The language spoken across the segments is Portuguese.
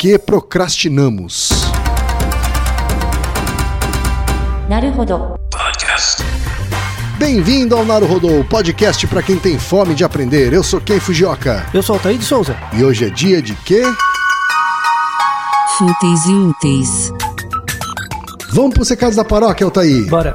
que procrastinamos. Bem-vindo ao Naruhodô, podcast para quem tem fome de aprender. Eu sou Ken Fujioka. Eu sou Altair de Souza. E hoje é dia de quê? Fúteis e úteis. Vamos para os recados da paróquia, Altair. Bora.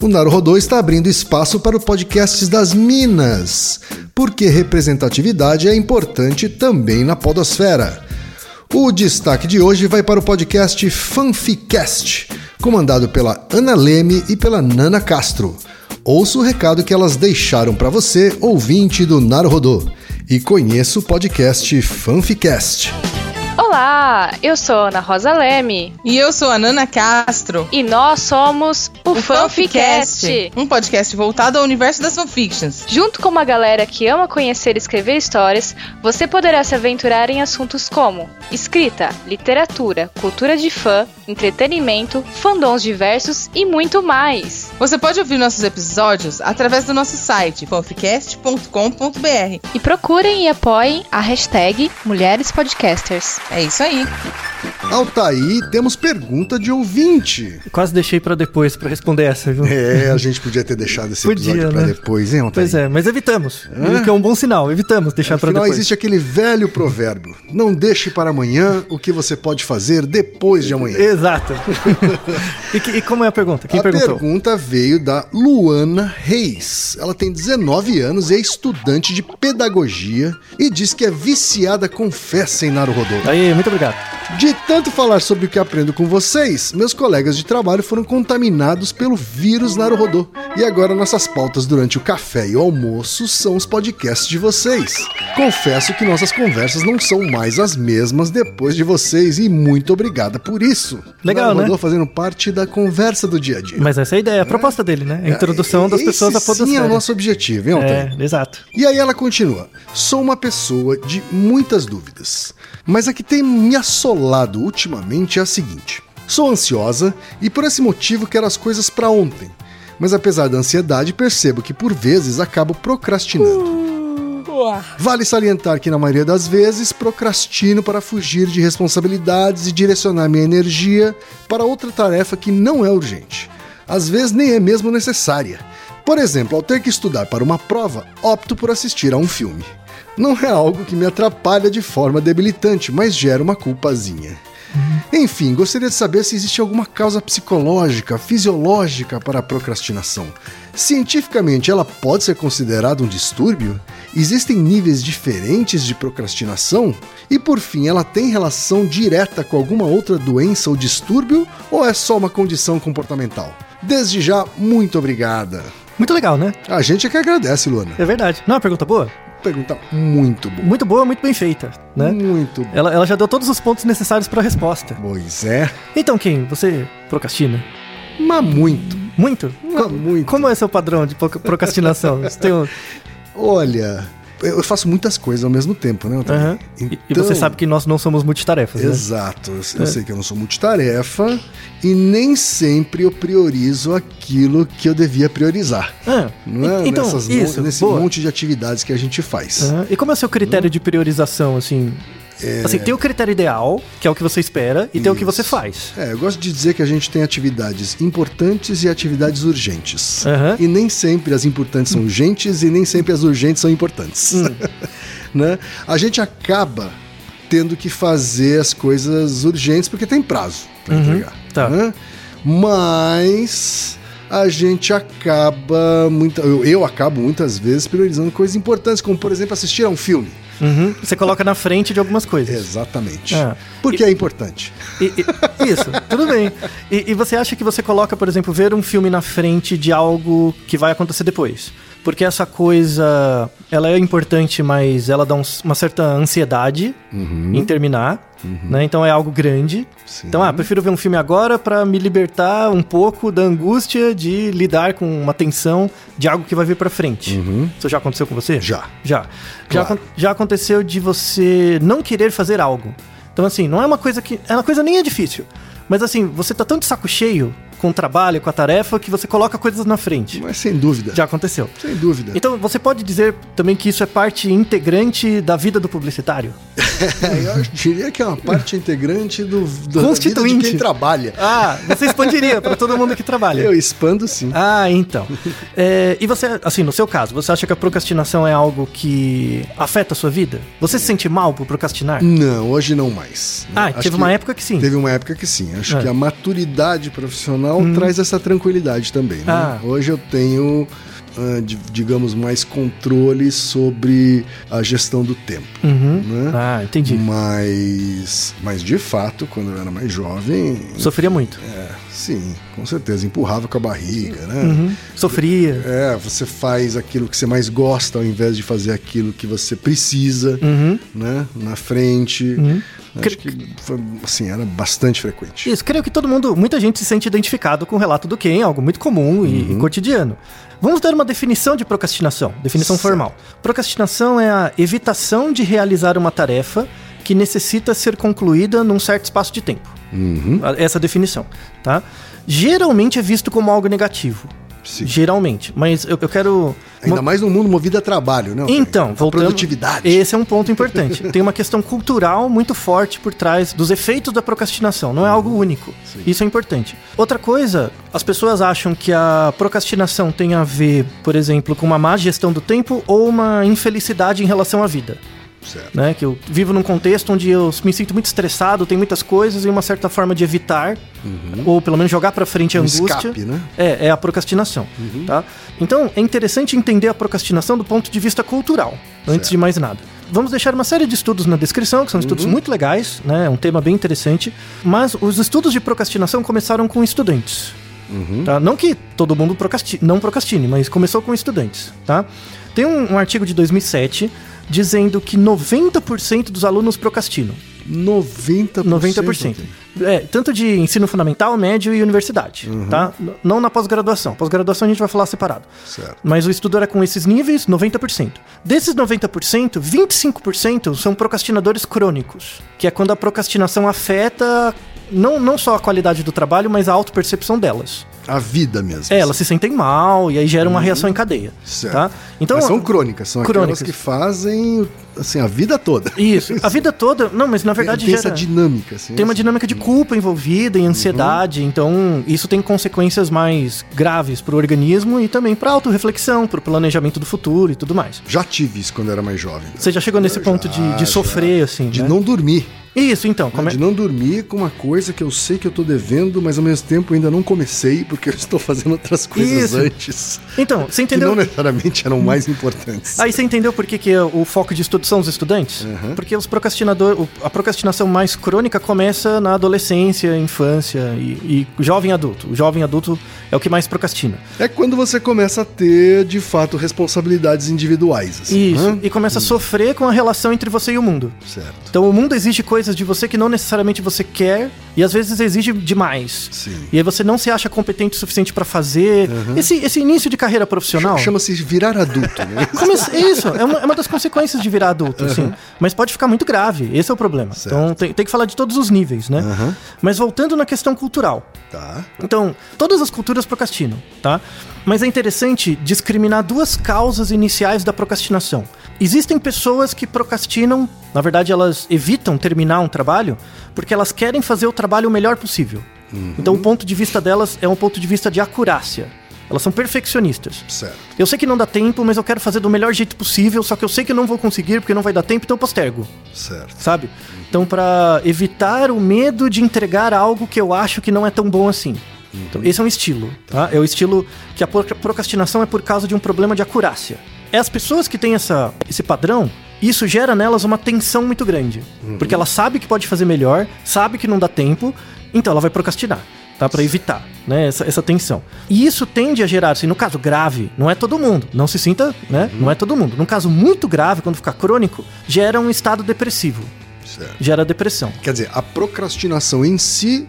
O Naruhodô está abrindo espaço para o podcast das Minas, porque representatividade é importante também na podosfera. O destaque de hoje vai para o podcast Fanficast, comandado pela Ana Leme e pela Nana Castro. Ouça o recado que elas deixaram para você, ouvinte do Naruhodô, e conheça o podcast Fanficast. Olá, eu sou Ana Rosa Leme E eu sou a Nana Castro. e nós somos o, Fanficast. um podcast voltado ao universo das fanfictions. Junto com uma galera que ama conhecer e escrever histórias, você poderá se aventurar em assuntos como escrita, literatura, cultura de fã, entretenimento, fandoms diversos e muito mais. Você pode ouvir nossos episódios através do nosso site fanficast.com.br. E procurem e apoiem a hashtag Mulheres Podcasters. É isso aí. Altaí, temos pergunta de ouvinte. Quase deixei pra depois pra responder essa, viu? É, a gente podia ter deixado esse Podia, episódio pra né? depois, hein, Altaí? Pois é, mas evitamos. O que é um bom sinal. Evitamos deixar pra Afinal, depois. existe aquele velho provérbio: não deixe para amanhã o que você pode fazer depois de amanhã. Exato. e, que- e como é a pergunta? Quem a perguntou? pergunta veio da Luana Reis. Ela tem 19 anos e é estudante de pedagogia e diz que é viciada com festa em Naruhodô. Aí, muito obrigado. De tanto falar sobre o que aprendo com vocês, meus colegas de trabalho foram contaminados pelo vírus Naruhodô. E agora nossas pautas durante o café e o almoço são os podcasts de vocês. Confesso que nossas conversas não são mais as mesmas depois de vocês e muito obrigada por isso. Legal, Naruhodô né? fazendo parte da conversa do dia a dia. Mas essa é a ideia, a proposta dele, né? A introdução das Esse pessoas à sim é podosfera. o nosso objetivo, hein, Altair? É, exato. E aí ela continua: Sou uma pessoa de muitas dúvidas, mas a que tem me assolado ultimamente é a seguinte: sou ansiosa e por esse motivo quero as coisas para ontem. Mas apesar da ansiedade, percebo que por vezes acabo procrastinando. Vale salientar que na maioria das vezes procrastino para fugir de responsabilidades e direcionar minha energia para outra tarefa que não é urgente. Às vezes nem é mesmo necessária. Por exemplo, ao ter que estudar para uma prova, opto por assistir a um filme. Não é algo que me atrapalha de forma debilitante, mas gera uma culpazinha. Enfim, gostaria de saber se existe alguma causa psicológica, fisiológica para a procrastinação. Cientificamente, ela pode ser considerada um distúrbio? Existem níveis diferentes de procrastinação? E por fim, ela tem relação direta com alguma outra doença ou distúrbio? Ou é só uma condição comportamental? Desde já, muito obrigada. Muito legal, né? A gente é que agradece, Luana. É verdade. Não é uma pergunta boa? Pergunta muito boa. Muito boa, muito bem feita, né? Muito boa. Ela, ela já deu todos os pontos necessários pra resposta. Pois é, Então, Kim, você procrastina? mas muito. Muito? Mas muito. Como é seu padrão de pro- procrastinação? Você tem um... Olha, eu faço muitas coisas ao mesmo tempo, né? Otávio? Aham. E- você sabe que nós não somos multitarefas, né? Exato, eu, eu sei que eu não sou multitarefa e nem sempre eu priorizo aquilo que eu devia priorizar. Ah, Não é? e- então, Nessas isso, nesse boa. monte de atividades que a gente faz. Aham. E como é o seu critério de priorização, assim? Assim, tem o critério ideal, que é o que você espera, e tem o que você Isso. faz. É, eu gosto de dizer que a gente tem atividades importantes e atividades urgentes. Aham. E nem sempre as importantes são urgentes e nem sempre as urgentes são importantes. Hum. né? A gente acaba tendo que fazer as coisas urgentes porque tem prazo para entregar. tá. né? Mas a gente acaba muita, eu, eu acabo muitas vezes priorizando coisas importantes, como por exemplo assistir a um filme. Uhum. Você coloca na frente de algumas coisas. Exatamente. Ah. Porque é importante. E- e- isso, tudo bem. E, e você acha que você coloca, por exemplo, ver um filme na frente de algo que vai acontecer depois? Porque essa coisa, ela é importante, mas ela dá um- uma certa ansiedade em terminar, né? Então é algo grande. Sim. Então, ah, prefiro ver um filme agora pra me libertar um pouco da angústia de lidar com uma tensão de algo que vai vir pra frente. Isso já aconteceu com você? Já. Já. Já, Claro. acon- já aconteceu de você não querer fazer algo. Então, assim, não é uma coisa que. É uma coisa nem é difícil. Mas assim, você tá tão de saco cheio com o trabalho, com a tarefa, que você coloca coisas na frente. Mas sem dúvida. Já aconteceu. Sem dúvida. Então, você pode dizer também que isso é parte integrante da vida do publicitário? Eu diria que é uma parte integrante do, do da vida de Constituinte. quem trabalha. Ah, você expandiria para todo mundo que trabalha. Eu expando sim. Ah, então. É, e você, assim, no seu caso, você acha que a procrastinação é algo que afeta a sua vida? Você se sente mal por procrastinar? Não, hoje não mais. Ah, Acho teve uma época que sim. Teve uma época que sim. Acho É. que a maturidade profissional traz essa tranquilidade também. Né? Ah. Hoje eu tenho, ah, di- digamos, mais controle sobre a gestão do tempo. Uhum. Né? Ah, entendi. Mas, mas de fato, quando eu era mais jovem, Sofria muito. é, sim, com certeza, empurrava com a barriga, né? Uhum. Sofria. É, você faz aquilo que você mais gosta ao invés de fazer aquilo que você precisa, Uhum. né? Na frente. Acho que foi, assim, era bastante frequente. Isso, creio que todo mundo, muita gente se sente identificado com o relato do Ken, algo muito comum e, e cotidiano. Vamos dar uma definição de procrastinação, definição Certo. formal. Procrastinação é a evitação de realizar uma tarefa que necessita ser concluída num certo espaço de tempo. Uhum. Essa definição, tá? Geralmente é visto como algo negativo. Sim. Geralmente, mas eu, eu quero Ainda mais num mundo movido a trabalho, né? então, voltando. produtividade. Esse é um ponto importante. Tem uma questão cultural muito forte por trás dos efeitos da procrastinação. Não é algo único. Isso é importante. Outra coisa, as pessoas acham que a procrastinação tem a ver, por exemplo, com uma má gestão do tempo ou uma infelicidade em relação à vida. Certo. Né? Que eu vivo num contexto onde eu me sinto muito estressado, tem muitas coisas e uma certa forma de evitar, ou pelo menos jogar pra frente a Um angústia. escape, né? É, é a procrastinação, tá? Então, é interessante entender a procrastinação do ponto de vista cultural, antes de mais nada. Vamos deixar uma série de estudos na descrição, que são estudos muito legais, né? É um tema bem interessante. Mas os estudos de procrastinação começaram com estudantes. Tá? Não que todo mundo procrasti não procrastine, mas começou com estudantes, tá? Tem um, um artigo de 2007 dizendo que 90% dos alunos procrastinam. 90%. 90%. É, tanto de ensino fundamental, médio e universidade, tá? N- Não na pós-graduação. Pós-graduação a gente vai falar separado. Certo. Mas o estudo era com esses níveis, 90%. Desses 90%, 25% são procrastinadores crônicos, que é quando a procrastinação afeta não, não só a qualidade do trabalho, mas a autopercepção delas. A vida mesmo. É, elas se sentem mal e aí gera uma reação em cadeia, Certo. tá? Então, Mas são crônicas, são crônicas. aquelas que fazem assim, a vida toda. Isso, a vida toda, não, mas na verdade tem gera... essa dinâmica. Assim, Tem uma dinâmica de culpa envolvida e ansiedade, então isso tem consequências mais graves pro organismo e também pra autorreflexão, pro planejamento do futuro e tudo mais. Já tive isso quando era mais jovem. Você já chegou nesse Eu ponto já, de, de já. sofrer, assim, De né? não dormir. Isso, então. Como é... De não dormir com uma coisa que eu sei que eu tô devendo, mas ao mesmo tempo ainda não comecei, porque eu estou fazendo outras coisas Isso. antes. Então, você Que entendeu? não necessariamente eram mais importantes. Aí você entendeu por que, que o foco de estudo são os estudantes? Porque os procrastinador, a procrastinação mais crônica começa na adolescência, infância e, e jovem adulto. O jovem adulto é o que mais procrastina. É quando você começa a ter, de fato, responsabilidades individuais. Assim, Isso. né? E começa a sofrer com a relação entre você e o mundo. Certo. Então o mundo exige coisas de você que não necessariamente você quer e às vezes exige demais. Sim. E aí você não se acha competente o suficiente pra fazer. Esse, esse início de carreira profissional. Chama-se virar adulto, né? Come- Isso, é uma, é uma das consequências de virar adulto, assim. Mas pode ficar muito grave, esse é o problema. Certo. Então tem, tem que falar de todos os níveis, né? Aham. Mas voltando na questão cultural. Tá. Então, todas as culturas procrastinam, tá? Mas é interessante discriminar duas causas iniciais da procrastinação. Existem pessoas que procrastinam, na verdade, elas evitam terminar um trabalho porque elas querem fazer o trabalho o melhor possível. Então, o ponto de vista delas é um ponto de vista de acurácia. Elas são perfeccionistas. Certo. Eu sei que não dá tempo, mas eu quero fazer do melhor jeito possível, só que eu sei que eu não vou conseguir porque não vai dar tempo, então eu postergo, Certo. sabe? Então, pra evitar o medo de entregar algo que eu acho que não é tão bom assim. Então, esse é um estilo, tá? É o estilo que a proc- procrastinação é por causa de um problema de acurácia. É as pessoas que têm essa, esse padrão, isso gera nelas uma tensão muito grande. Porque ela sabe que pode fazer melhor, sabe que não dá tempo, então ela vai procrastinar. Tá? Para evitar, né, essa, essa tensão. E isso tende a gerar, assim, no caso grave, não é todo mundo, não se sinta, né? Não é todo mundo. Num caso muito grave, quando ficar crônico, gera um estado depressivo, Certo. gera depressão. Quer dizer, a procrastinação em si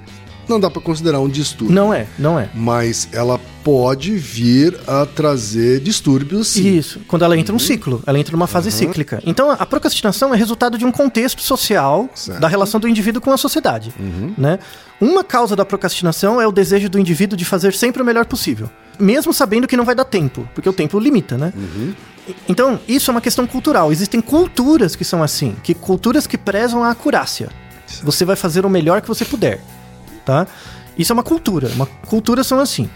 não dá pra considerar um distúrbio. Não é, não é. Mas ela pode vir a trazer distúrbios, sim. Isso, quando ela entra num ciclo, ela entra numa fase cíclica. Então, a procrastinação é resultado de um contexto social Certo. Uhum. da relação do indivíduo com a sociedade. Né? Uma causa da procrastinação é o desejo do indivíduo de fazer sempre o melhor possível, mesmo sabendo que não vai dar tempo, porque o tempo limita, né? Uhum. Então, isso é uma questão cultural. Existem culturas que são assim, que culturas que prezam a acurácia. Você vai fazer o melhor que você puder, tá? Isso é uma cultura. Uma cultura são assim.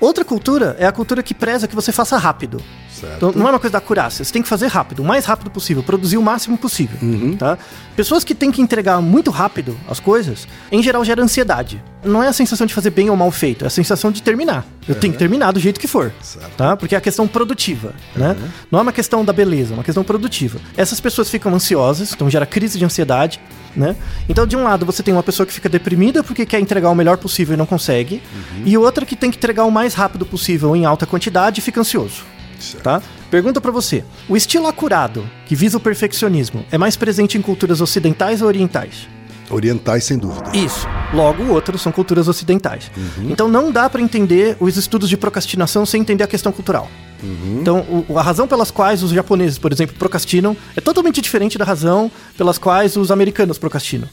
Outra cultura é a cultura que preza que você faça rápido. Certo. Então, não é uma coisa da acurácia. Você tem que fazer rápido, o mais rápido possível, produzir o máximo possível. Tá? Pessoas que têm que entregar muito rápido as coisas, em geral gera ansiedade. Não é a sensação de fazer bem ou mal feito, é a sensação de terminar. Eu tenho que terminar do jeito que for. Certo. Tá? Porque é a questão produtiva. Né? Não é uma questão da beleza, é uma questão produtiva. Essas pessoas ficam ansiosas, então gera crise de ansiedade. Né? Então, de um lado, você tem uma pessoa que fica deprimida porque quer entregar o melhor possível e não consegue, e outra que tem que entregar o mais rápido possível em alta quantidade e fica ansioso. Certo. Tá? Pergunta pra você: o estilo acurado, que visa o perfeccionismo, é mais presente em culturas ocidentais ou orientais? Orientais, sem dúvida. Isso. Logo, o outro são culturas ocidentais. Então não dá pra entender os estudos de procrastinação sem entender a questão cultural. Então, o- a razão pelas quais os japoneses, por exemplo, procrastinam é totalmente diferente da razão pelas quais os americanos procrastinam.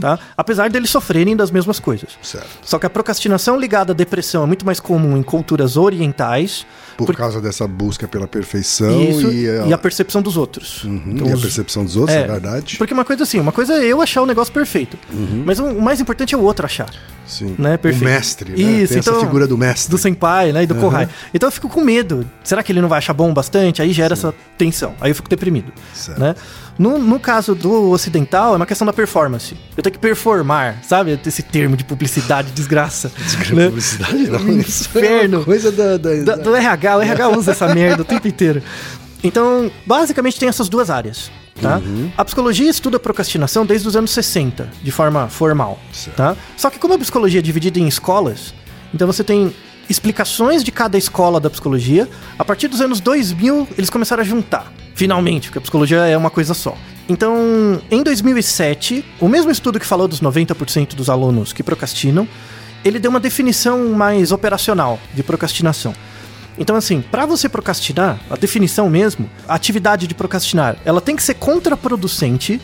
Tá? Apesar deles sofrerem das mesmas coisas. Certo. Só que a procrastinação ligada à depressão é muito mais comum em culturas orientais. Por por- causa dessa busca pela perfeição Isso, e, a, e a percepção dos outros. Uhum, Então, e a os- percepção dos outros, é, verdade? Porque uma coisa assim, uma coisa é eu achar o negócio perfeito. Uhum. Mas o, o mais importante é o outro achar. Sim. Né? Perfeito. O mestre, né? Isso, Tem então, essa figura do mestre. Do senpai, né? E do Uhum. kohai. Então eu fico com medo. Será que ele não vai achar bom bastante? Aí gera essa tensão. Aí eu fico deprimido. Certo. Né? No, no caso do ocidental, é uma questão da performance. Eu tenho que performar, sabe? Esse termo de publicidade, desgraça. né? Publicidade, não. É Inferno. uma coisa da, da, Da- do RH, o RH usa essa merda o tempo inteiro. Então, basicamente tem essas duas áreas, tá? Uhum. A psicologia estuda procrastinação desde os anos 60, de forma formal, Certo. tá? Só que como a psicologia é dividida em escolas, então você tem explicações de cada escola da psicologia. A partir dos anos 2000, eles começaram a juntar, finalmente, porque a psicologia é uma coisa só. Então, em 2007, o mesmo estudo que falou dos 90% dos alunos que procrastinam, ele deu uma definição mais operacional de procrastinação. Então, assim, para você procrastinar, a definição mesmo, a atividade de procrastinar, ela tem que ser contraproducente.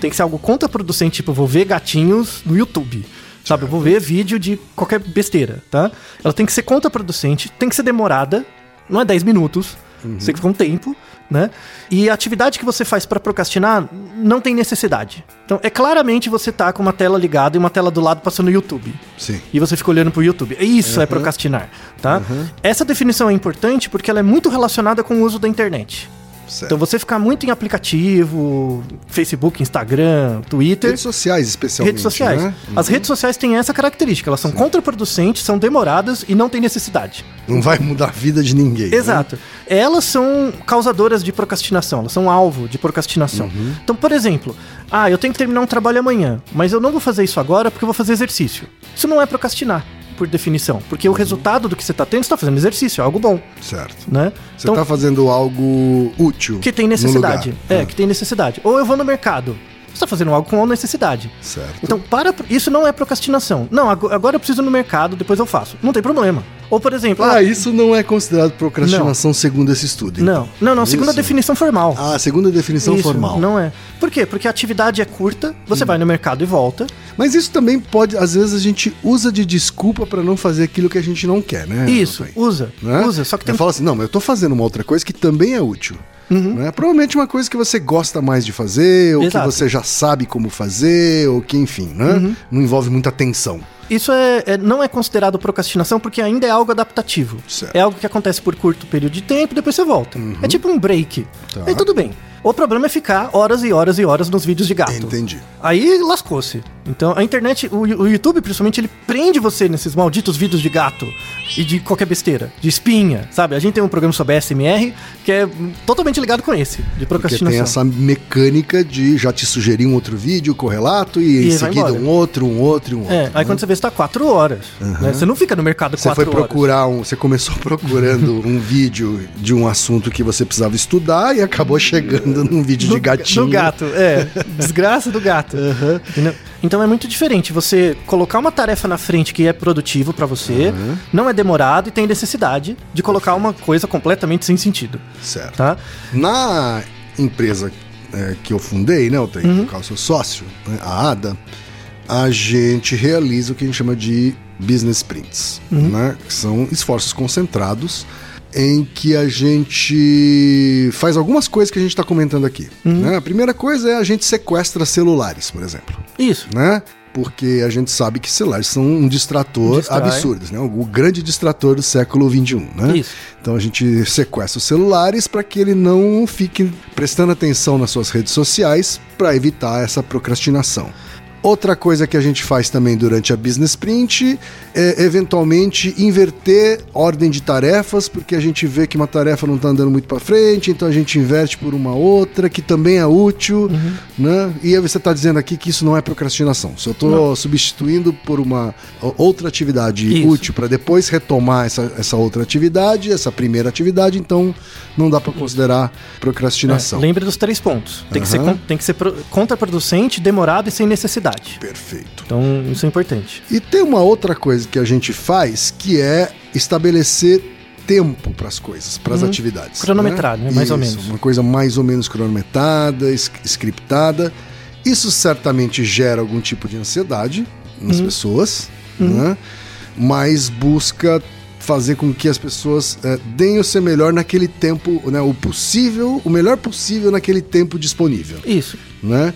Tem que ser algo contraproducente, tipo, vou ver gatinhos no YouTube. Sabe, eu vou ver vídeo de qualquer besteira, tá? Ela tem que ser contraproducente, tem que ser demorada, não é 10 minutos, você tem que ficar um tempo, né? E a atividade que você faz para procrastinar não tem necessidade. Então, é claramente você tá com uma tela ligada e uma tela do lado passando no YouTube Sim. e você fica olhando pro YouTube. Isso é procrastinar, tá? Essa definição é importante porque ela é muito relacionada com o uso da internet. Certo. Então você ficar muito em aplicativo, Facebook, Instagram, Twitter, Redes sociais, especialmente. redes sociais. Né? As redes sociais têm essa característica, elas são contraproducentes, são demoradas e não têm necessidade. Não vai mudar a vida de ninguém. né? Exato. Elas são causadoras de procrastinação, elas são alvo de procrastinação. Uhum. Então, por exemplo, ah, eu tenho que terminar um trabalho amanhã, mas eu não vou fazer isso agora porque eu vou fazer exercício. Isso não é procrastinar, por definição, porque o Uhum. resultado do que você está tendo, você está fazendo exercício, é algo bom, Certo. né? Você tá fazendo algo útil. que tem necessidade. É, Ah, que tem necessidade. Ou eu vou no mercado. Você está fazendo algo com necessidade. Certo. Então, para. Isso não é procrastinação. Não, ago- agora eu preciso ir no mercado, depois eu faço. Não tem problema. Ou, por exemplo. Ah, isso não é considerado procrastinação segundo esse estudo. então. Não, não, não. Segundo a definição formal. Ah, segundo a definição Isso, formal. Não é. Por quê? Porque a atividade é curta, você vai no mercado e volta. Mas isso também pode, às vezes a gente usa de desculpa pra não fazer aquilo que a gente não quer, né? Isso, usa. Né? Usa. Só que tem. Eu falo assim, não, mas eu tô fazendo uma outra coisa que também é útil. Né? Provavelmente uma coisa que você gosta mais de fazer, ou Exato. que você já sabe como fazer, ou que, enfim, né? Não envolve muita tensão. Isso é, é- não é considerado procrastinação porque ainda é algo adaptativo. Certo. É algo que acontece por curto período de tempo, depois você volta. É tipo um break. Tá. Aí tudo bem. O problema é ficar horas e horas e horas nos vídeos de gato. Entendi. Aí lascou-se. Então, a internet, o, o YouTube, principalmente, ele prende você nesses malditos vídeos de gato e de qualquer besteira, de espinha, sabe? A gente tem um programa sobre SMR que é totalmente ligado com esse, de Porque procrastinação. tem essa mecânica de já te sugerir um outro vídeo correlato e, E em seguida um outro, um outro e um outro. É, aí quando você vê, você tá quatro horas. né? Você não fica no mercado Você quatro foi horas. procurar um. Você começou procurando um vídeo de um assunto que você precisava estudar e acabou chegando num vídeo de do, gatinho. do gato, é. Desgraça do gato. Entendeu? Então é muito diferente você colocar uma tarefa na frente que é produtivo pra você, não é demorado e tem necessidade de colocar uma coisa completamente sem sentido, Certo. tá? Na empresa é, que eu fundei, né, eu tenho Uhum. eu sou sócio, né, a ADA, a gente realiza o que a gente chama de business sprints, Uhum. né, que são esforços concentrados em que a gente faz algumas coisas que a gente está comentando aqui. Uhum. né? A primeira coisa é a gente sequestra celulares, por exemplo Isso. né? Porque a gente sabe que celulares são um distrator Distrai. absurdo, né? O grande distrator do século XXI, né? Isso. Então a gente sequestra os celulares para que ele não fique prestando atenção nas suas redes sociais para evitar essa procrastinação. Outra coisa que a gente faz também durante a Business Sprint é eventualmente inverter ordem de tarefas, porque a gente vê que uma tarefa não está andando muito para frente, então a gente inverte por uma outra que também é útil, né? E aí você está dizendo aqui que isso não é procrastinação. Se eu estou substituindo por uma outra atividade Isso. útil para depois retomar essa, essa outra atividade, essa primeira atividade, então não dá para considerar procrastinação. É, lembre dos três pontos. Tem que ser, tem que ser pro- contraproducente, demorado e sem necessidade. Perfeito. Então, isso é importante. E tem uma outra coisa que a gente faz que é estabelecer tempo para as coisas, para as atividades. Cronometrar, né? Mais ou menos. Uma coisa mais ou menos cronometrada, scriptada. Isso certamente gera algum tipo de ansiedade nas Uhum. pessoas, né? mas busca fazer com que as pessoas eh, deem o seu melhor naquele tempo, né? o possível, o melhor possível naquele tempo disponível. Isso. Né?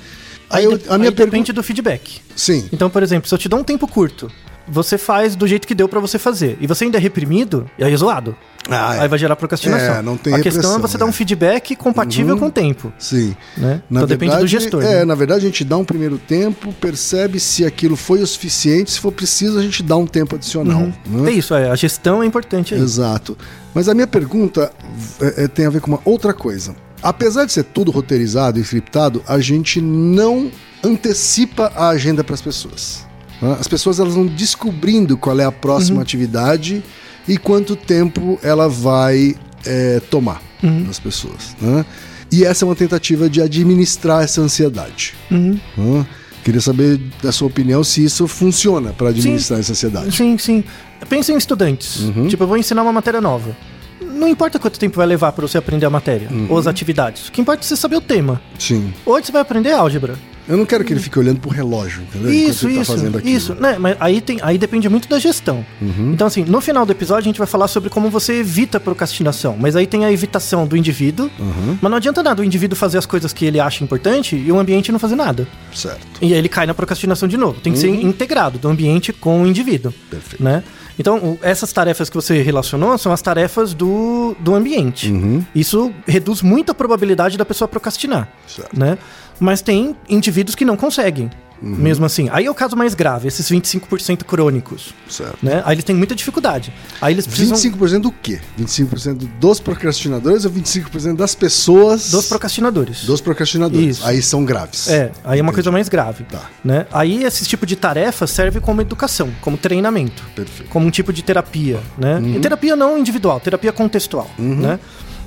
Aí, eu- a minha aí pergunta. depende do feedback. Sim. Então, por exemplo, se eu te dou um tempo curto, você faz do jeito que deu pra você fazer, e você ainda é reprimido, e aí é zoado. Ah, é. Aí vai gerar procrastinação. É, não tem A questão é você dar é. um feedback compatível com o tempo. Sim. Né? Na então depende do gestor. É, né? na verdade a gente dá um primeiro tempo, percebe se aquilo foi o suficiente, se for preciso a gente dá um tempo adicional. né? É isso, é, a gestão é importante aí. Exato. Mas a minha pergunta é, é, tem a ver com uma outra coisa. Apesar de ser tudo roteirizado e scriptado, a gente não antecipa a agenda para as pessoas. né? As pessoas elas vão descobrindo qual é a próxima atividade e quanto tempo ela vai é, tomar das pessoas. né? E essa é uma tentativa de administrar essa ansiedade. Uhum. né? Queria saber da sua opinião se isso funciona para administrar essa ansiedade. Sim, sim. Pensa em estudantes. Uhum. Tipo, eu vou ensinar uma matéria nova. Não importa quanto tempo vai levar pra você aprender a matéria Uhum. ou as atividades. O que importa é você saber o tema. Sim. Hoje você vai aprender álgebra. Eu não quero que ele fique olhando pro relógio, entendeu? Isso, ele isso, tá isso. Né? Mas aí, tem, aí depende muito da gestão. Uhum. Então, assim, no final do episódio a gente vai falar sobre como você evita a procrastinação. Mas aí tem a evitação do indivíduo. Uhum. Mas não adianta nada o indivíduo fazer as coisas que ele acha importante e o ambiente não fazer nada. Certo. E aí ele cai na procrastinação de novo. Tem que ser integrado do ambiente com o indivíduo. Uhum. Perfeito. Né? Então, essas tarefas que você relacionou são as tarefas do, do ambiente. Uhum. Isso reduz muito a probabilidade da pessoa procrastinar. Certo. Né? Mas tem indivíduos que não conseguem. Uhum. Mesmo assim. Aí é o caso mais grave, esses 25% crônicos. Certo. Né? Aí eles têm muita dificuldade. Aí eles precisam 25% do quê? 25% dos procrastinadores ou 25% das pessoas dos procrastinadores. dos procrastinadores? Isso. Aí são graves. É, aí é uma coisa mais grave. Tá. Né? Aí esse tipo de tarefa serve como educação, como treinamento. Perfeito. como um tipo de terapia, né? Uhum. E terapia não individual, terapia contextual, né?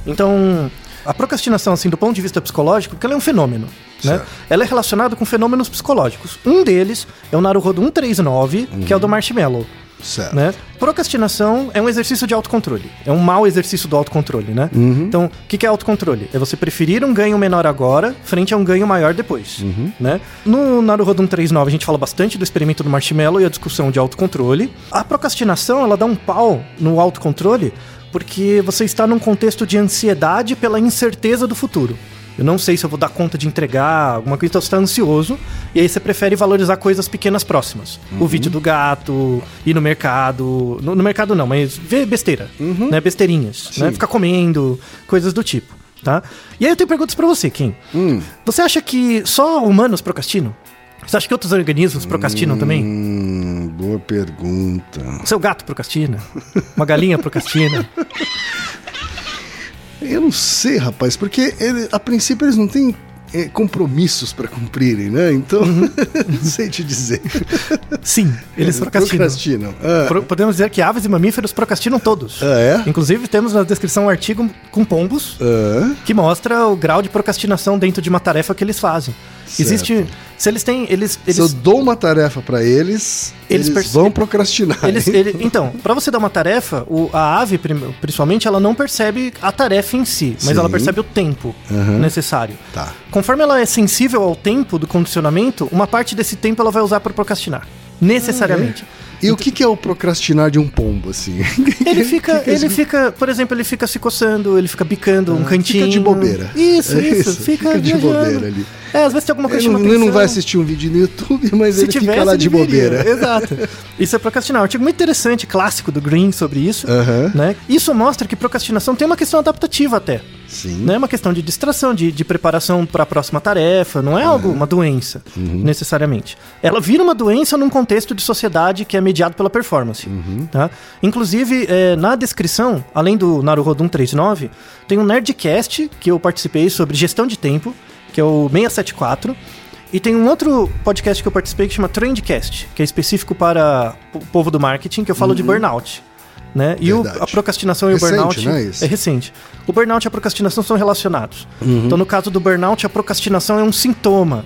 Então, a procrastinação, assim, do ponto de vista psicológico, porque ela é um fenômeno, né? Ela é relacionada com fenômenos psicológicos. Um deles é o Naruhodo 139, que é o Uhum. do Marshmallow, Certo. né? Procrastinação é um exercício de autocontrole. É um mau exercício do autocontrole, né? Uhum. Então, o que que é autocontrole? É você preferir um ganho menor agora frente a um ganho maior depois, Uhum. né? No Naruhodo 139 a gente fala bastante do experimento do marshmallow e a discussão de autocontrole. A procrastinação, ela dá um pau no autocontrole porque você está num contexto de ansiedade pela incerteza do futuro. Eu não sei se eu vou dar conta de entregar alguma coisa, então você está ansioso. E aí você prefere valorizar coisas pequenas próximas. O vídeo do gato, ir no mercado. No, no mercado não, mas ver besteira. Né? Besteirinhas. Né? Ficar comendo, coisas do tipo. Tá? E aí eu tenho perguntas pra você, Kim. Hum, Você acha que só humanos procrastinam? Você acha que outros organismos procrastinam também? Boa pergunta. Seu gato procrastina? Uma galinha procrastina? Eu não sei, rapaz, porque ele- a princípio eles não têm é, compromissos para cumprirem, né? Então, Uhum. não sei te dizer. Sim, eles procrastinam. Procrastinam. Ah, Pro- Podemos dizer que aves e mamíferos procrastinam todos. ah, é? Inclusive, temos na descrição um artigo com pombos Ah, que mostra o grau de procrastinação dentro de uma tarefa que eles fazem. Certo. Existe. Se eles têm. Eles, eles, Se eu dou uma tarefa para eles, Eles eles, perce- vão procrastinar. eles- ele- então, para você dar uma tarefa, o- a ave, principalmente, ela não percebe a tarefa em si, mas Sim. ela percebe o tempo necessário. Tá. Conforme ela é sensível ao tempo do condicionamento, uma parte desse tempo ela vai usar para procrastinar. Necessariamente. E o que, que é o procrastinar de um pombo, assim? Ele fica, Que que é ele fica, por exemplo, ele fica se coçando, ele fica bicando um Ah, cantinho. fica de bobeira. Isso, É isso, isso, Fica, fica de viajando. bobeira ali. É, às vezes tem alguma coisa Ele ele não vai assistir um vídeo no YouTube, mas Se ele tivesse, fica lá de bobeira. Exato. Isso é procrastinar. Um artigo muito interessante, clássico do Green sobre isso. Né? Isso mostra que procrastinação tem uma questão adaptativa até. Sim. Não é uma questão de distração, de, de preparação para a próxima tarefa, não é algo, uma doença, Uhum. necessariamente. Ela vira uma doença num contexto de sociedade que é mediado pela performance. Uhum. Tá? Inclusive, é, na descrição, além do Naruhodo 139, tem um Nerdcast que eu participei sobre gestão de tempo, que é o 674. E tem um outro podcast que eu participei que chama Trendcast, que é específico para o povo do marketing, que eu falo de burnout. Né? E o- Uhum. A procrastinação e o Recente, burnout né, é recente. O burnout e a procrastinação são relacionados. Uhum. Então, no caso do burnout, a procrastinação é um sintoma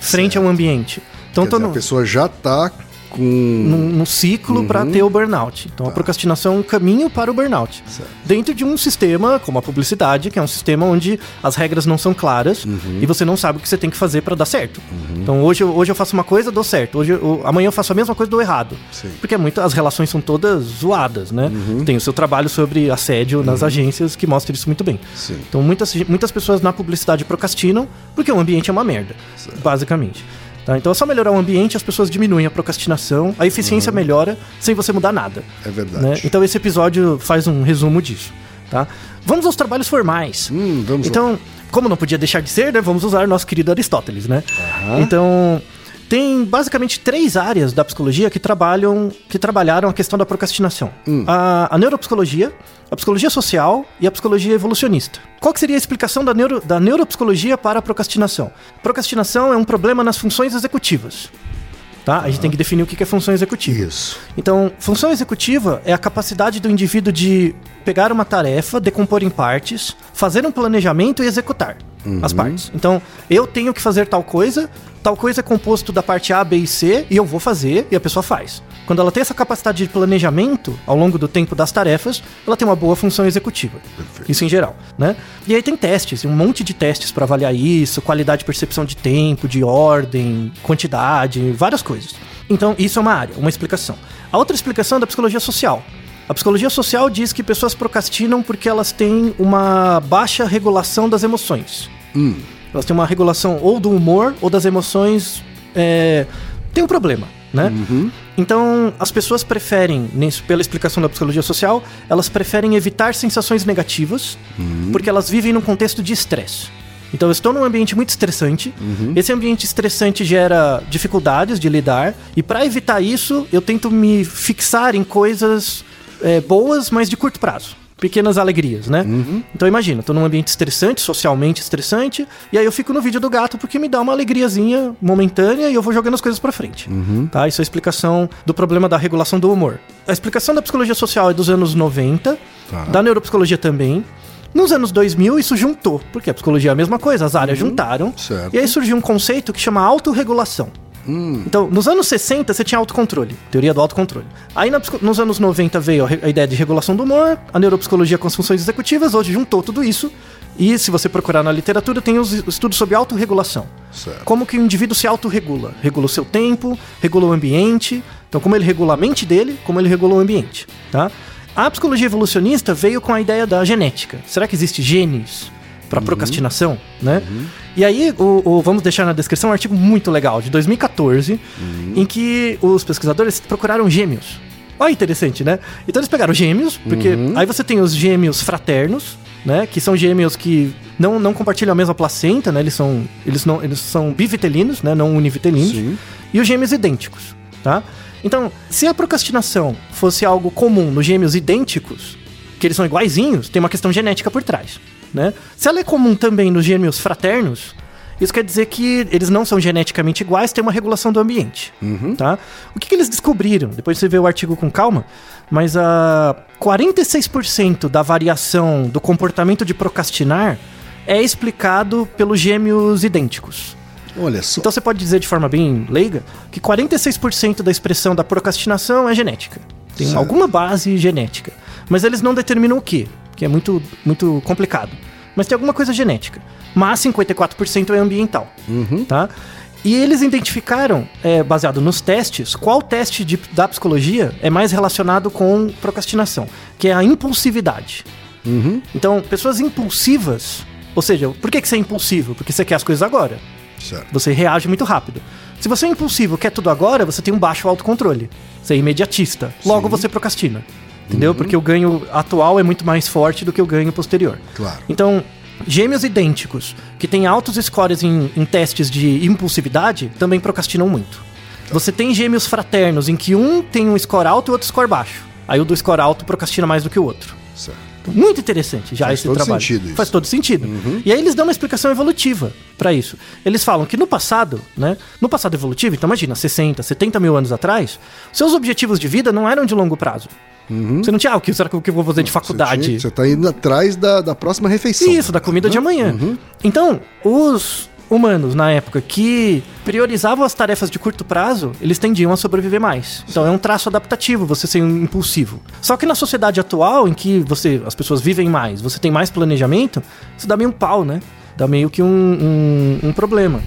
frente ao ambiente. Então, Quer dizer, no, a pessoa já tá com... no, no ciclo para Uhum. ter o burnout. Então, Tá. a procrastinação é um caminho para o burnout. Certo. Dentro de um sistema como a publicidade, que é um sistema onde as regras não são claras Uhum. e você não sabe o que você tem que fazer para dar certo. Então, hoje, eu- hoje eu faço uma coisa, dou certo. Hoje, eu- amanhã eu faço a mesma coisa, dou errado. Sim. Porque é muito, as relações são todas zoadas, né? Uhum. Tem o seu trabalho sobre assédio nas agências que mostra isso muito bem. Sim. Então muitas, muitas pessoas na publicidade procrastinam porque o ambiente é uma merda, basicamente. Tá? Então é só melhorar o ambiente, as pessoas diminuem a procrastinação, a eficiência melhora sem você mudar nada. É verdade. né? Então esse episódio faz um resumo disso. Tá? Vamos aos trabalhos formais. Hum, vamos lá. Então, como não podia deixar de ser, né, vamos usar nosso querido Aristóteles, né? Então, tem basicamente três áreas da psicologia que trabalham, que trabalharam a questão da procrastinação: a, a neuropsicologia, a psicologia social e a psicologia evolucionista. Qual que seria a explicação da, neuro, da neuropsicologia para a procrastinação? Procrastinação é um problema nas funções executivas. Tá? A gente tem que definir o que que é função executiva. Isso. Então, função executiva é a capacidade do indivíduo de pegar uma tarefa, decompor em partes, fazer um planejamento e executar as partes. Então, eu tenho que fazer tal coisa, tal coisa é composto da parte A, B e C, e eu vou fazer, e a pessoa faz. Quando ela tem essa capacidade de planejamento ao longo do tempo das tarefas, ela tem uma boa função executiva. Isso em geral, né? E aí tem testes, um monte de testes para avaliar isso, qualidade de percepção de tempo, de ordem, quantidade, várias coisas. Então, isso é uma área, uma explicação. A outra explicação é da psicologia social. A psicologia social diz que pessoas procrastinam porque elas têm uma baixa regulação das emoções. Elas têm uma regulação ou do humor ou das emoções. É, tem um problema, né? Então, as pessoas preferem, pela explicação da psicologia social, elas preferem evitar sensações negativas porque elas vivem num contexto de estresse. Então, eu estou num ambiente muito estressante. Esse ambiente estressante gera dificuldades de lidar. E para evitar isso, eu tento me fixar em coisas é, boas, mas de curto prazo. Pequenas alegrias, né? Então imagina, tô num ambiente estressante, socialmente estressante, e aí eu fico no vídeo do gato porque me dá uma alegriazinha momentânea e eu vou jogando as coisas pra frente. Tá? Isso é a explicação do problema da regulação do humor. A explicação da psicologia social é dos anos 90, Tá. da neuropsicologia também. Nos anos 2000 isso juntou, porque a psicologia é a mesma coisa, as áreas juntaram. certo. E aí surgiu um conceito que chama autorregulação. Então, nos anos 60 você tinha autocontrole, teoria do autocontrole. Aí na nos anos 90 veio a, a ideia de regulação do humor, a neuropsicologia com as funções executivas, hoje juntou tudo isso. E se você procurar na literatura, tem os estudos sobre autorregulação. Certo. Como que o indivíduo se autorregula? Regula o seu tempo, regula o ambiente. Então, como ele regula a mente dele, como ele regula o ambiente, tá? A psicologia evolucionista veio com a ideia da genética. Será que existe genes para procrastinação, né? E aí, o, o- vamos deixar na descrição um artigo muito legal, de 2014, em que os pesquisadores procuraram gêmeos. Olha, interessante, né? Então eles pegaram gêmeos, porque aí você tem os gêmeos fraternos, né? Que são gêmeos que não, não compartilham a mesma placenta, né? Eles são, eles não, eles são bivitelinos, né? Não univitelinos. Sim. E os gêmeos idênticos, tá? Então, se a procrastinação fosse algo comum nos gêmeos idênticos, que eles são iguaizinhos, tem uma questão genética por trás, né? Se ela é comum também nos gêmeos fraternos, isso quer dizer que eles não são geneticamente iguais, tem uma regulação do ambiente, tá? O que, que eles descobriram? Depois você vê o artigo com calma, mas a 46% da variação do comportamento de procrastinar é explicado pelos gêmeos idênticos. Olha só. Então você pode dizer de forma bem leiga que 46% da expressão da procrastinação é genética. Tem Certo. alguma base genética. Mas eles não determinam o que, que é muito, muito complicado. Mas tem alguma coisa genética. Mas 54% é ambiental. Tá? E eles identificaram, é, baseado nos testes, qual teste de- da psicologia é mais relacionado com procrastinação, que é a impulsividade. Então, pessoas impulsivas, ou seja, por que, que você é impulsivo? Porque você quer as coisas agora. Certo. Você reage muito rápido. Se você é impulsivo, quer tudo agora, você tem um baixo autocontrole. Você é imediatista. Logo você procrastina. Entendeu? Porque o ganho atual é muito mais forte do que o ganho posterior. Claro. Então, gêmeos idênticos que têm altos scores em, em testes de impulsividade também procrastinam muito. Você tem gêmeos fraternos em que um tem um score alto e o outro score baixo. Aí o do score alto procrastina mais do que o outro. Certo. Muito interessante já Faz esse todo trabalho. sentido isso. Uhum. Faz todo sentido. E aí eles dão uma explicação evolutiva pra isso. Eles falam que no passado, né? No passado evolutivo, então imagina, 60, 70 mil anos atrás, seus objetivos de vida não eram de longo prazo. Você não tinha, ah, o que será que eu vou fazer de faculdade? Uhum. Você, tinha- você tá indo atrás da, da próxima refeição. Isso, da comida de amanhã. Então, os humanos na época que priorizavam as tarefas de curto prazo, eles tendiam a sobreviver mais. Então é um traço adaptativo você ser um impulsivo. Só que na sociedade atual, em que você as pessoas vivem mais, você tem mais planejamento, isso dá meio um pau, né? Dá meio que um, um, um problema.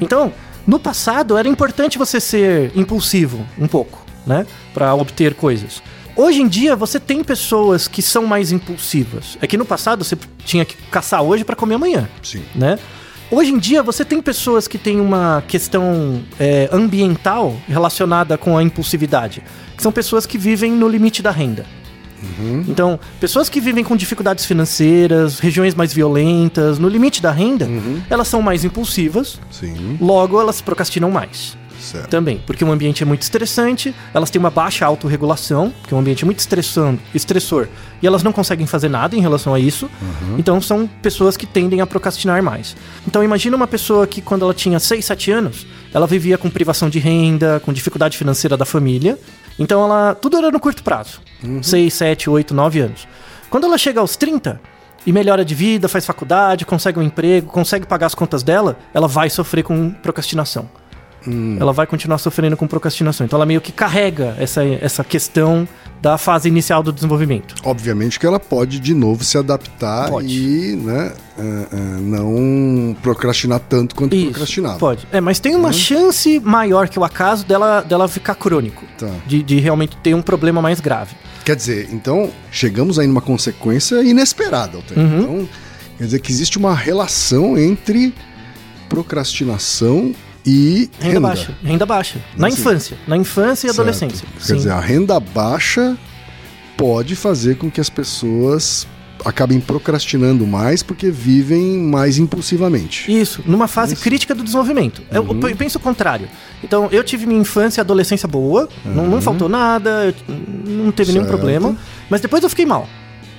Então, no passado era importante você ser impulsivo um pouco, né? Pra obter coisas. Hoje em dia você tem pessoas que são mais impulsivas. É que no passado você tinha que caçar hoje pra comer amanhã, Sim. né? Hoje em dia você tem pessoas que têm uma questão é, ambiental relacionada com a impulsividade, que são pessoas que vivem no limite da renda. Então, pessoas que vivem com dificuldades financeiras, regiões mais violentas, no limite da renda, elas são mais impulsivas, Sim. logo elas procrastinam mais. Certo. Também, porque o ambiente é muito estressante, elas têm uma baixa autorregulação, porque o ambiente é muito estressando, estressor, e elas não conseguem fazer nada em relação a isso. Então são pessoas que tendem a procrastinar mais. Então imagina uma pessoa que quando ela tinha 6, 7 anos, ela vivia com privação de renda, com dificuldade financeira da família. Então ela tudo era no curto prazo. 6, 7, 8, 9 anos. Quando ela chega aos 30, e melhora de vida, faz faculdade, consegue um emprego, consegue pagar as contas dela, ela vai sofrer com procrastinação ela vai continuar sofrendo com procrastinação. Então ela meio que carrega essa, essa questão da fase inicial do desenvolvimento. Obviamente que ela pode de novo se adaptar Pode. e né, ah, ah, não procrastinar tanto quanto procrastinava. pode. É, mas tem uma chance maior que o acaso dela, dela ficar crônico. Tá. De, de realmente ter um problema mais grave. Quer dizer, então chegamos aí numa consequência inesperada. Uhum. Então, quer dizer que existe uma relação entre procrastinação e Renda, renda. baixa. Renda baixa. Na Assim. infância. Na infância e Certo. adolescência. Quer Sim. dizer, a renda baixa pode fazer com que as pessoas acabem procrastinando mais porque vivem mais impulsivamente. Isso, numa fase crítica do desenvolvimento. Eu, Uhum. eu penso o contrário. Então, eu tive minha infância e adolescência boa, não, não faltou nada, eu- não teve nenhum Uhum. Certo. Uhum. problema, mas depois eu fiquei mal.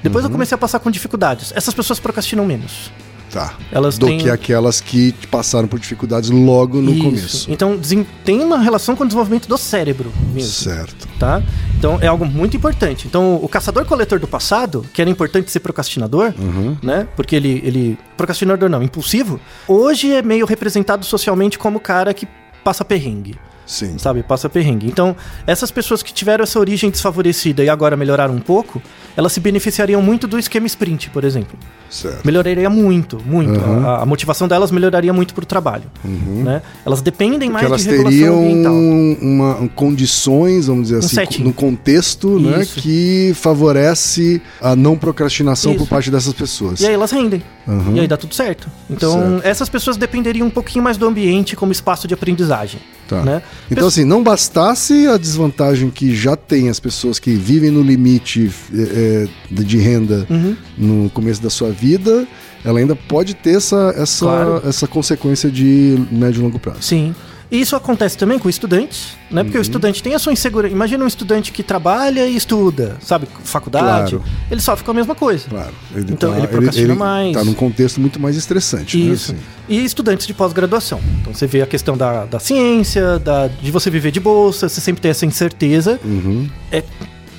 Depois eu comecei a passar com dificuldades. Essas pessoas procrastinam menos. Tá. Elas Do têm- que aquelas que passaram por dificuldades logo no Isso. começo. Então, tem uma relação com o desenvolvimento do cérebro mesmo. Certo. Tá? Então é algo muito importante. Então, o caçador-coletor do passado, que era importante ser procrastinador, Uhum. né? Porque ele, ele. Procrastinador não, impulsivo, hoje é meio representado socialmente como o cara que passa perrengue. Sim. Sabe? Passa perrengue. Então, essas pessoas que tiveram essa origem desfavorecida e agora melhoraram um pouco, elas se beneficiariam muito do esquema sprint, por exemplo. Certo. Melhoraria muito, muito. Uhum. A, a motivação delas melhoraria muito pro trabalho. Né? Elas dependem Porque mais elas de regulação teriam ambiental. uma, condições, vamos dizer assim, setting. no contexto, né, que favorece a não procrastinação Isso. por parte dessas pessoas. E aí elas rendem. Uhum. E aí dá tudo certo. Então, Certo. essas pessoas dependeriam um pouquinho mais do ambiente como espaço de aprendizagem. Tá. Né? Então, assim, não bastasse a desvantagem que já tem as pessoas que vivem no limite é, é, de renda Uhum. no começo da sua vida, ela ainda pode ter essa, essa, Claro. essa consequência de médio e longo prazo. Sim. E isso acontece também com estudantes, né? Uhum. Porque o estudante tem a sua insegurança. Imagina um estudante que trabalha e estuda, sabe, faculdade. Claro. ele sofre com a mesma coisa. Claro. Ele Então, tá, ele procrastina mais. Tá num contexto muito mais estressante. Isso. Né? E estudantes de pós-graduação. Então você vê a questão da, da ciência, da, de você viver de bolsa, você sempre tem essa incerteza. Uhum. É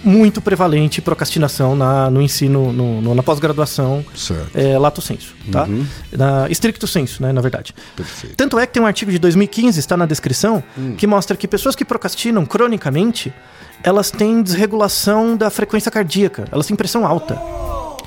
muito prevalente procrastinação na, no ensino, no- no- na pós-graduação, é, lato senso, tá? Uhum. Na, estricto senso, né, na verdade. Perfeito. Tanto é que tem um artigo de 2015, está na descrição, Hum. que mostra que pessoas que procrastinam cronicamente, elas têm desregulação da frequência cardíaca, elas têm pressão alta.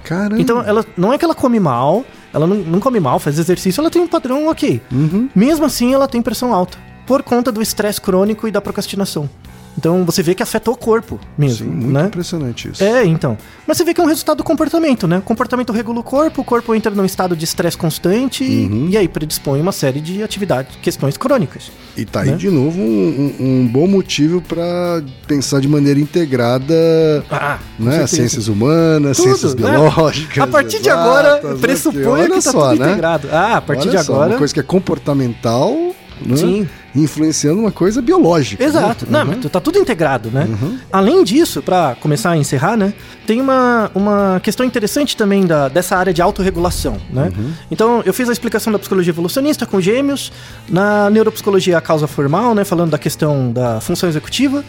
Caramba. Então, ela não é que ela come mal, ela não, não come mal, faz exercício, ela tem um padrão ok. Uhum. Mesmo assim, ela tem pressão alta, por conta do estresse crônico e da procrastinação. Então, você vê que afeta o corpo mesmo, Sim, muito né? impressionante isso. É, então. Mas você vê que é um resultado do comportamento, né? O comportamento regula o corpo, o corpo entra num estado de estresse constante e- Uhum. e aí predispõe uma série de atividades, questões crônicas. E tá aí Né? de novo um, um- bom motivo para pensar de maneira integrada Ah, né? Ciências humanas, Tudo, ciências né? biológicas. A partir de agora, né? Porque que olha tá só, tudo né? integrado. Ah, a partir Olha de só, agora. Uma coisa que é comportamental, né? Sim. Influenciando uma coisa biológica. Exato. Né? Não, mas tá tudo integrado, né? Uhum. Além disso, pra começar a encerrar, né? Tem uma, uma questão interessante também da, dessa área de autorregulação, né? Uhum. Então, eu fiz a explicação da psicologia evolucionista com gêmeos, na neuropsicologia a causa formal, né? Falando da questão da função executiva.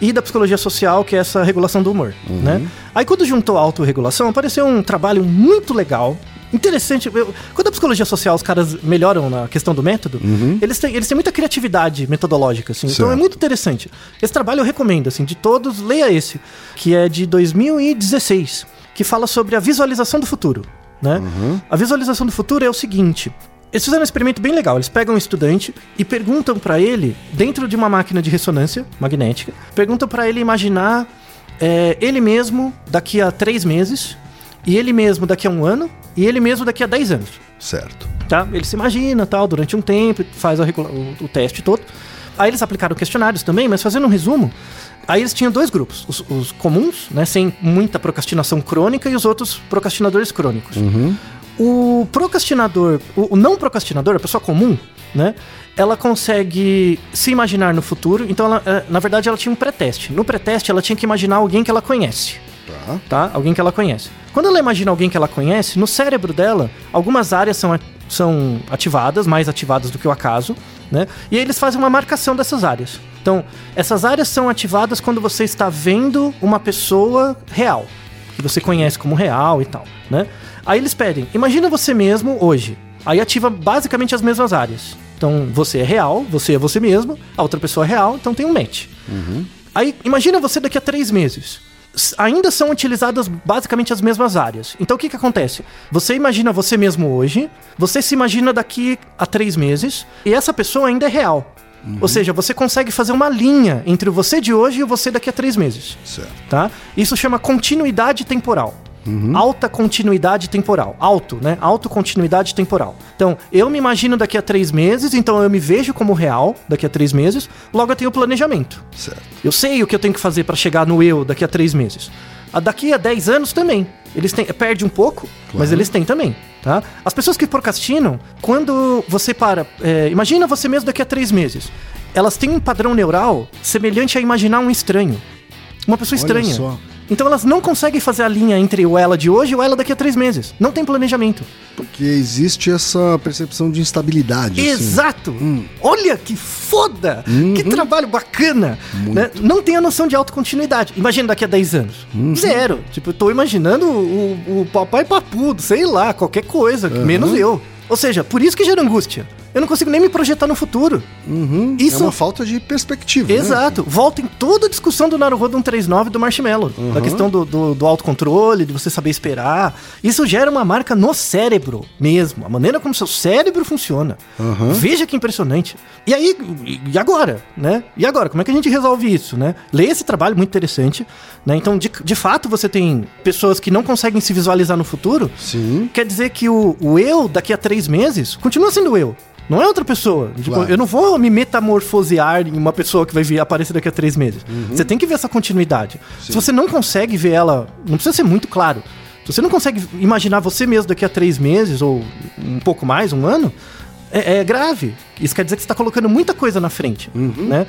E da psicologia social, que é essa regulação do humor, Uhum. né? Aí quando juntou a autorregulação, apareceu um trabalho muito legal, interessante. Eu- quando a psicologia social os caras melhoram na questão do método, eles, têm, eles têm muita criatividade metodológica, assim. Então Uhum. Certo. é muito interessante. Esse trabalho eu recomendo, assim, de todos, leia esse, que é de 2016, que fala sobre a visualização do futuro, né? A visualização do futuro é o seguinte. Eles fizeram um experimento bem legal. Eles pegam um estudante e perguntam pra ele, dentro de uma máquina de ressonância magnética, perguntam pra ele imaginar é, ele mesmo daqui a três meses, e ele mesmo daqui a um ano, e ele mesmo daqui a dez anos Certo. tá? Ele se imagina, tal, durante um tempo, faz regula- o, o teste todo. Aí eles aplicaram questionários também, mas fazendo um resumo, aí eles tinham dois grupos, os, os comuns, né, sem muita procrastinação crônica e os outros procrastinadores crônicos. O procrastinador, o, o não procrastinador, a pessoa comum, né, ela consegue se imaginar no futuro, então ela, eh, na verdade ela tinha um pré-teste. No pré-teste ela tinha que imaginar alguém que ela conhece Tá. tá? Alguém que ela conhece. Quando ela imagina alguém que ela conhece, no cérebro dela, algumas áreas são, a- são ativadas, mais ativadas do que o acaso, né? E aí eles fazem uma marcação dessas áreas. Então, essas áreas são ativadas quando você está vendo uma pessoa real, que você conhece como real e tal, né? Aí eles pedem, imagina você mesmo hoje. Aí ativa basicamente as mesmas áreas. Então, você é real, você é você mesmo, a outra pessoa é real, então tem um match. Aí, imagina você daqui a três meses. Ainda são utilizadas basicamente as mesmas áreas. Então, o que, que acontece? Você imagina você mesmo hoje, você se imagina daqui a três meses, e essa pessoa ainda é real. Ou seja, você consegue fazer uma linha entre o você de hoje e o você daqui a três meses Certo. tá? Isso chama continuidade temporal. Alta continuidade temporal. Alto, né? Autocontinuidade temporal. Então, eu me imagino daqui a três meses, então eu me vejo como real daqui a três meses, logo eu tenho planejamento. Certo. Eu sei o que eu tenho que fazer para chegar no eu daqui a três meses. A daqui a 10 anos também. Eles têm, perde um pouco, mas eles têm também, tá? As pessoas que procrastinam, quando você para, é, imagina você mesmo daqui a três meses. Elas têm um padrão neural semelhante a imaginar um estranho, uma pessoa Olha estranha. só. Então elas não conseguem fazer a linha entre o ela de hoje e o ela daqui a três meses. Não tem planejamento. Porque existe essa percepção de instabilidade. assim. Exato! Olha que foda! Uhum. Que trabalho bacana! né? Não tem a noção de autocontinuidade. Imagina daqui a 10 anos. Uhum. Zero. Tipo, eu tô imaginando o, o papai papudo, sei lá, qualquer coisa, Uhum. menos eu. Ou seja, por isso que gera angústia. Eu não consigo nem me projetar no futuro. Uhum. Isso- É uma falta de perspectiva. né? Exato. Volta em toda a discussão do Naruhodo 139 do Marshmallow. Da questão do, do, do autocontrole, de você saber esperar. Isso gera uma marca no cérebro mesmo. A maneira como seu cérebro funciona. Veja que impressionante. E aí, e agora, né? E agora, como é que a gente resolve isso, né? Leia esse trabalho muito interessante. Né? Então, de, de fato, você tem pessoas que não conseguem se visualizar no futuro. Sim. Quer dizer que o, o eu, daqui a três meses, continua sendo eu. Não é outra pessoa. Tipo, Claro. eu não vou me metamorfosear em uma pessoa que vai vir aparecer daqui a três meses. Você tem que ver essa continuidade. Se você não consegue ver ela, não precisa ser muito claro. Se você não consegue imaginar você mesmo daqui a três meses, ou um pouco mais, um ano, é, é grave. Isso quer dizer que você está colocando muita coisa na frente, né?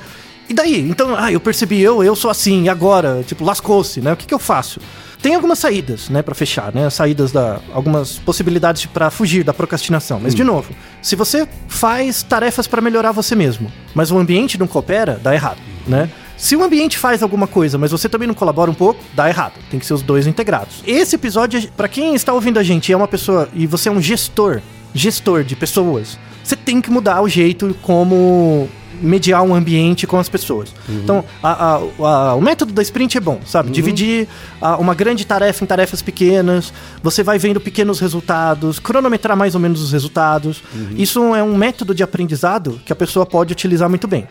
E daí? Então, ah, eu percebi, eu, eu sou assim, e agora? Tipo, lascou-se, né? O que, que eu faço? Tem algumas saídas, né, para fechar, né? Saídas da algumas possibilidades para fugir da procrastinação. Mas de novo, se você faz tarefas para melhorar você mesmo, mas o ambiente não coopera, dá errado, né? Se o ambiente faz alguma coisa, mas você também não colabora um pouco, dá errado. Tem que ser os dois integrados. Esse episódio, para quem está ouvindo a gente e é uma pessoa e você é um gestor, gestor de pessoas, você tem que mudar o jeito como mediar um ambiente com as pessoas. Então, a- a- a- o método da sprint é bom, sabe? Dividir a- uma grande tarefa em tarefas pequenas, você vai vendo pequenos resultados, cronometrar mais ou menos os resultados. Isso é um método de aprendizado que a pessoa pode utilizar muito bem,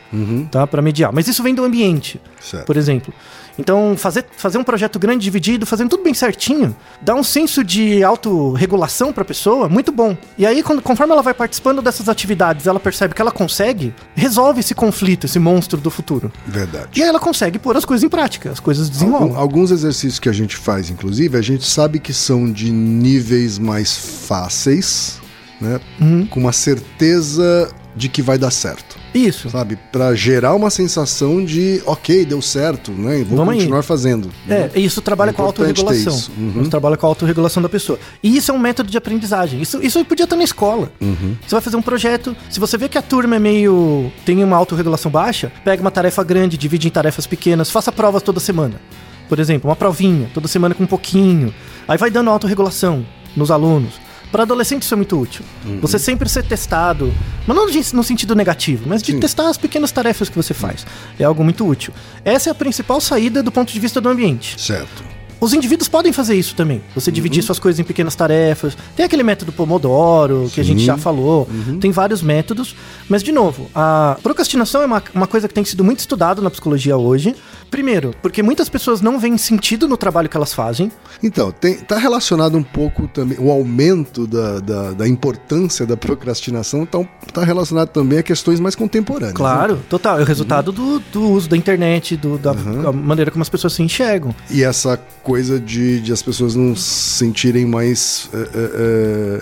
tá? Para mediar. Mas isso vem do ambiente, Certo. por exemplo. Então, fazer, fazer um projeto grande, dividido, fazendo tudo bem certinho, dá um senso de autorregulação pra pessoa muito bom. E aí, quando- conforme ela vai participando dessas atividades, ela percebe que ela consegue, resolve esse conflito, esse monstro do futuro. Verdade. E aí ela consegue pôr as coisas em prática, as coisas desenrolam. Algum- alguns exercícios que a gente faz, inclusive, a gente sabe que são de níveis mais fáceis, né? Uhum. Com uma certeza de que vai dar certo. Isso. Sabe? Pra gerar uma sensação de, ok, deu certo, né? Vou Vamos aí. continuar fazendo. né? É, isso trabalha É com a autorregulação. isso. Uhum. Isso trabalha com a autorregulação da pessoa. E isso é um método de aprendizagem. Isso, isso podia estar na escola. Uhum. Você vai fazer um projeto, se você vê que a turma é meio. tem uma autorregulação baixa, pega uma tarefa grande, divide em tarefas pequenas, faça provas toda semana. Por exemplo, uma provinha, toda semana com um pouquinho. Aí vai dando autorregulação nos alunos. Para adolescente isso é muito útil. Uhum. Você sempre ser testado, mas não de- no sentido negativo, mas de Sim. testar as pequenas tarefas que você faz. É algo muito útil. Essa é a principal saída do ponto de vista do ambiente. Certo. Os indivíduos podem fazer isso também. Você Uhum. dividir suas coisas em pequenas tarefas. Tem aquele método Pomodoro, que a gente já falou. Uhum. Tem vários métodos. Mas, de novo, a procrastinação é uma, uma coisa que tem sido muito estudada na psicologia hoje. Primeiro, porque muitas pessoas não veem sentido no trabalho que elas fazem. Então, tem, tá relacionado um pouco também, o aumento da, da, da importância da procrastinação tá, tá relacionado também a questões mais contemporâneas. né? Claro, total. É o resultado do, do uso da internet, do- da, Uhum. maneira como as pessoas se enxergam. E essa coisa de, de as pessoas não sentirem mais é, é,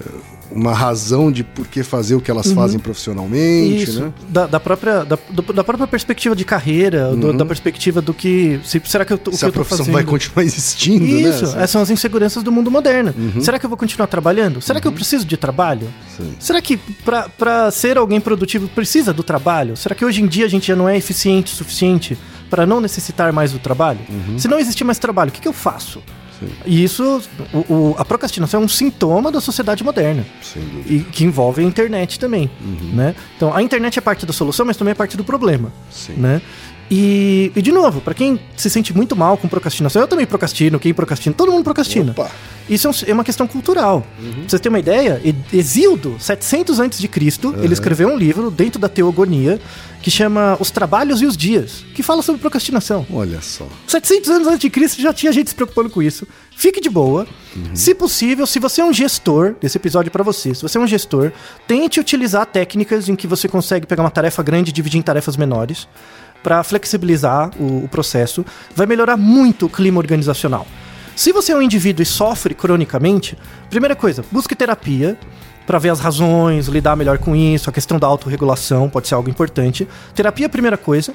uma razão de por que fazer o que elas fazem profissionalmente, Isso, né? da, da própria, da, do- da própria perspectiva de carreira, do- da perspectiva do que. Se, será que eu tô, o Uhum. Se que a eu profissão fazendo? vai continuar existindo, Isso, né? Uhum. essas são as inseguranças do mundo moderno. Será que eu vou continuar trabalhando? Será que eu preciso de trabalho? Sim. Será que pra ser alguém produtivo precisa do trabalho? Será que hoje em dia a gente já não é eficiente o suficiente para não necessitar mais do trabalho? Uhum. Se não existir mais trabalho, o que, que eu faço? E isso, o- o- a procrastinação é um sintoma da sociedade moderna. Sem dúvida. E que envolve a internet também, Uhum. né? Então, a internet é parte da solução, mas também é parte do problema, Sim. né? E, e, de novo, pra quem se sente muito mal com procrastinação, eu também procrastino, quem procrastina, todo mundo procrastina. Opa. Isso é, é uma questão cultural. Uhum. Pra vocês terem uma ideia, Exildo, 700 a.C., ele escreveu um livro dentro da Teogonia que chama Os Trabalhos e os Dias, que fala sobre procrastinação. Olha só. 700 anos antes de Cristo já tinha gente se preocupando com isso. Fique de boa. Se possível, se você é um gestor, esse episódio é pra você. Se você é um gestor, tente utilizar técnicas em que você consegue pegar uma tarefa grande e dividir em tarefas menores para flexibilizar o, o processo. Vai melhorar muito o clima organizacional. Se você é um indivíduo e sofre cronicamente, primeira coisa, busque terapia para ver as razões, lidar melhor com isso, a questão da autorregulação pode ser algo importante. Terapia é a primeira coisa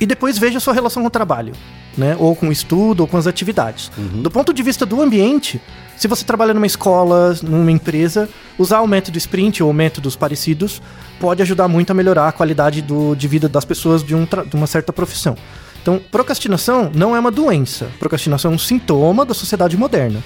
e depois veja a sua relação com o trabalho, né? Ou com o estudo, ou com as atividades. Do ponto de vista do ambiente, se você trabalha numa escola, numa empresa, usar o método sprint ou métodos parecidos pode ajudar muito a melhorar a qualidade do, de vida das pessoas de, um de uma certa profissão. Então, procrastinação não é uma doença. Procrastinação é um sintoma da sociedade moderna.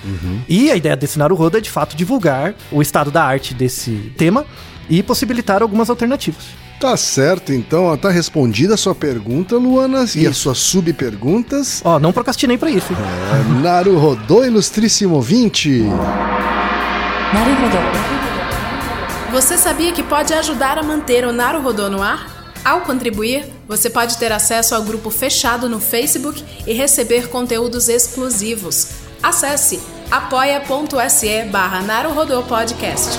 E a ideia desse Naruhodo é, de fato, divulgar o estado da arte desse tema e possibilitar algumas alternativas. Tá certo, então. Tá respondida a sua pergunta, Luana, isso. e as suas subperguntas. Ó, não procrastinei para isso. É, Naru Rodô, ilustríssimo ouvinte. Naru Você sabia que pode ajudar a manter o Naru Rodô no ar? Ao contribuir, você pode ter acesso ao grupo fechado no Facebook e receber conteúdos exclusivos. Acesse apoia.se barra Podcast.